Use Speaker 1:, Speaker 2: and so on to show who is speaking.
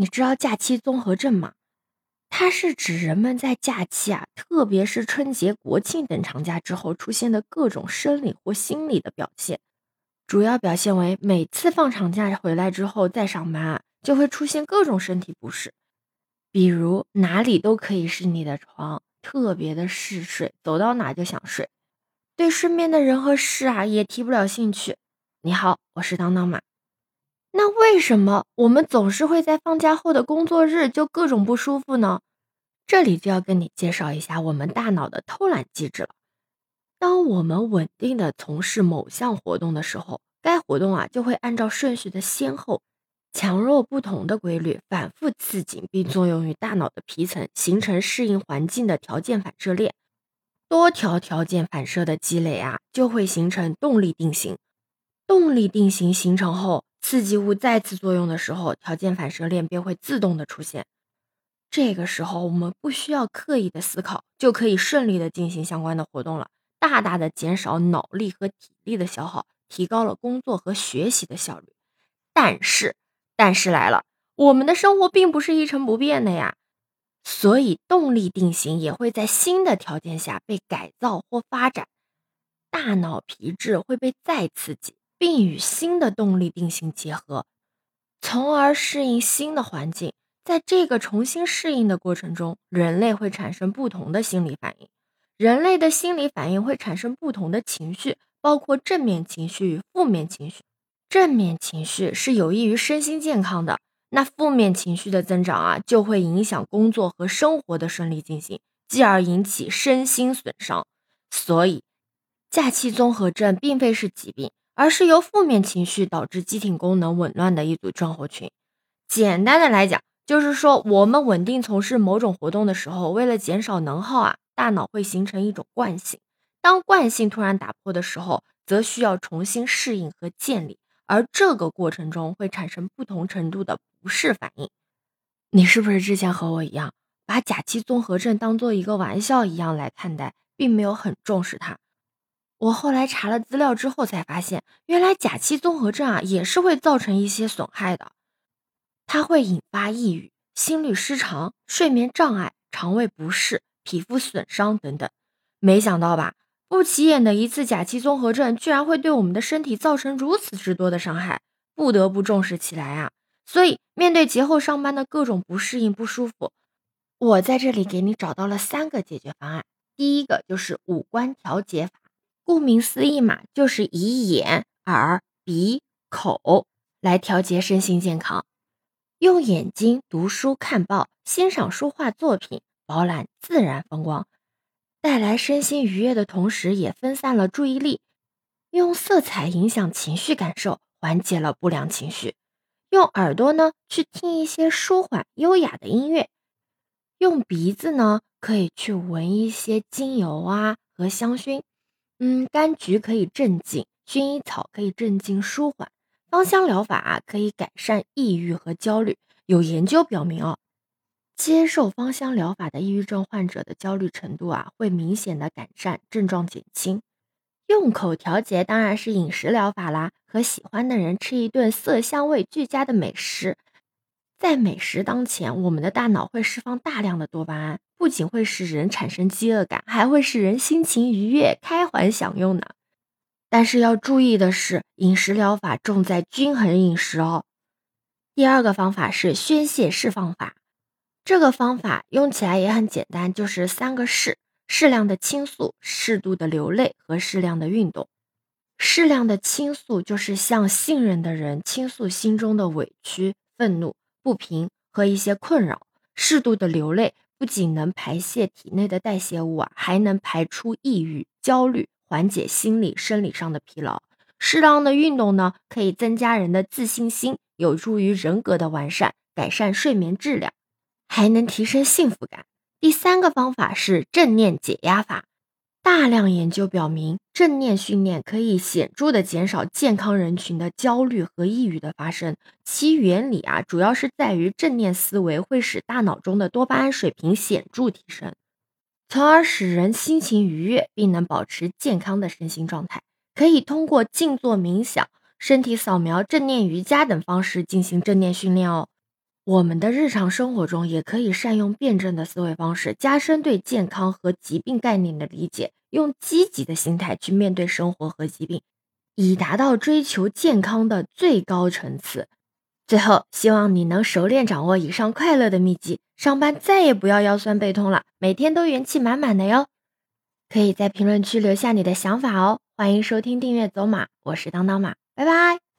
Speaker 1: 你知道假期综合症吗？它是指人们在假期啊，特别是春节、国庆等长假之后出现的各种生理或心理的表现。主要表现为每次放长假回来之后再上班啊，就会出现各种身体不适，比如哪里都可以是你的床，特别的嗜睡，走到哪就想睡，对身边的人和事啊也提不了兴趣。你好，我是当当妈。那为什么我们总是会在放假后的工作日就各种不舒服呢？这里就要跟你介绍一下我们大脑的偷懒机制了。当我们稳定的从事某项活动的时候，该活动啊就会按照顺序的先后、强弱不同的规律反复刺激，并作用于大脑的皮层，形成适应环境的条件反射链。多条条件反射的积累啊，就会形成动力定型。动力定型形成后，刺激物再次作用的时候，条件反射链便会自动的出现。这个时候，我们不需要刻意的思考，就可以顺利的进行相关的活动了，大大的减少脑力和体力的消耗，提高了工作和学习的效率。但是，但是来了，我们的生活并不是一成不变的呀，所以动力定型也会在新的条件下被改造或发展，大脑皮质会被再刺激。并与新的动力定型结合，从而适应新的环境。在这个重新适应的过程中，人类会产生不同的心理反应。人类的心理反应会产生不同的情绪，包括正面情绪与负面情绪。正面情绪是有益于身心健康的，那负面情绪的增长啊，就会影响工作和生活的顺利进行，继而引起身心损伤。所以，假期综合症并非是疾病。而是由负面情绪导致机体功能紊乱的一组症候群。简单的来讲，就是说我们稳定从事某种活动的时候，为了减少能耗啊，大脑会形成一种惯性。当惯性突然打破的时候，则需要重新适应和建立，而这个过程中会产生不同程度的不适反应。你是不是之前和我一样，把假期综合症当做一个玩笑一样来看待，并没有很重视它？我后来查了资料之后才发现，原来假期综合症啊也是会造成一些损害的，它会引发抑郁、心律失常、睡眠障碍、肠胃不适、皮肤损伤等等。没想到吧，不起眼的一次假期综合症，居然会对我们的身体造成如此之多的伤害，不得不重视起来啊！所以，面对节后上班的各种不适应、不舒服，我在这里给你找到了三个解决方案。第一个就是五官调节法。顾名思义嘛，就是以眼、耳、鼻、口来调节身心健康。用眼睛读书、看报、欣赏书画作品，饱览自然风光，带来身心愉悦的同时，也分散了注意力。用色彩影响情绪感受，缓解了不良情绪。用耳朵呢，去听一些舒缓优雅的音乐。用鼻子呢，可以去闻一些精油啊和香薰。嗯，柑橘可以镇静，薰衣草可以镇静舒缓，芳香疗法啊可以改善抑郁和焦虑。有研究表明哦，接受芳香疗法的抑郁症患者的焦虑程度啊会明显的改善，症状减轻。用口调节当然是饮食疗法啦，和喜欢的人吃一顿色香味俱佳的美食。在美食当前，我们的大脑会释放大量的多巴胺，不仅会使人产生饥饿感，还会使人心情愉悦、开怀享用呢。但是要注意的是，饮食疗法重在均衡饮食哦。第二个方法是宣泄释放法，这个方法用起来也很简单，就是三个适：适量的倾诉、适度的流泪和适量的运动。适量的倾诉就是向信任的人倾诉心中的委屈、愤怒。不平和一些困扰，适度的流泪不仅能排泄体内的代谢物啊，还能排出抑郁、焦虑，缓解心理、生理上的疲劳。适当的运动呢，可以增加人的自信心，有助于人格的完善，改善睡眠质量，还能提升幸福感。第三个方法是正念解压法。大量研究表明，正念训练可以显著的减少健康人群的焦虑和抑郁的发生。其原理啊，主要是在于正念思维会使大脑中的多巴胺水平显著提升，从而使人心情愉悦，并能保持健康的身心状态。可以通过静坐冥想、身体扫描、正念瑜伽等方式进行正念训练哦。我们的日常生活中也可以善用辩证的思维方式，加深对健康和疾病概念的理解，用积极的心态去面对生活和疾病，以达到追求健康的最高层次。最后，希望你能熟练掌握以上快乐的秘籍，上班再也不要腰酸背痛了，每天都元气满满的哟。可以在评论区留下你的想法哦。欢迎收听、订阅走马，我是当当马，拜拜。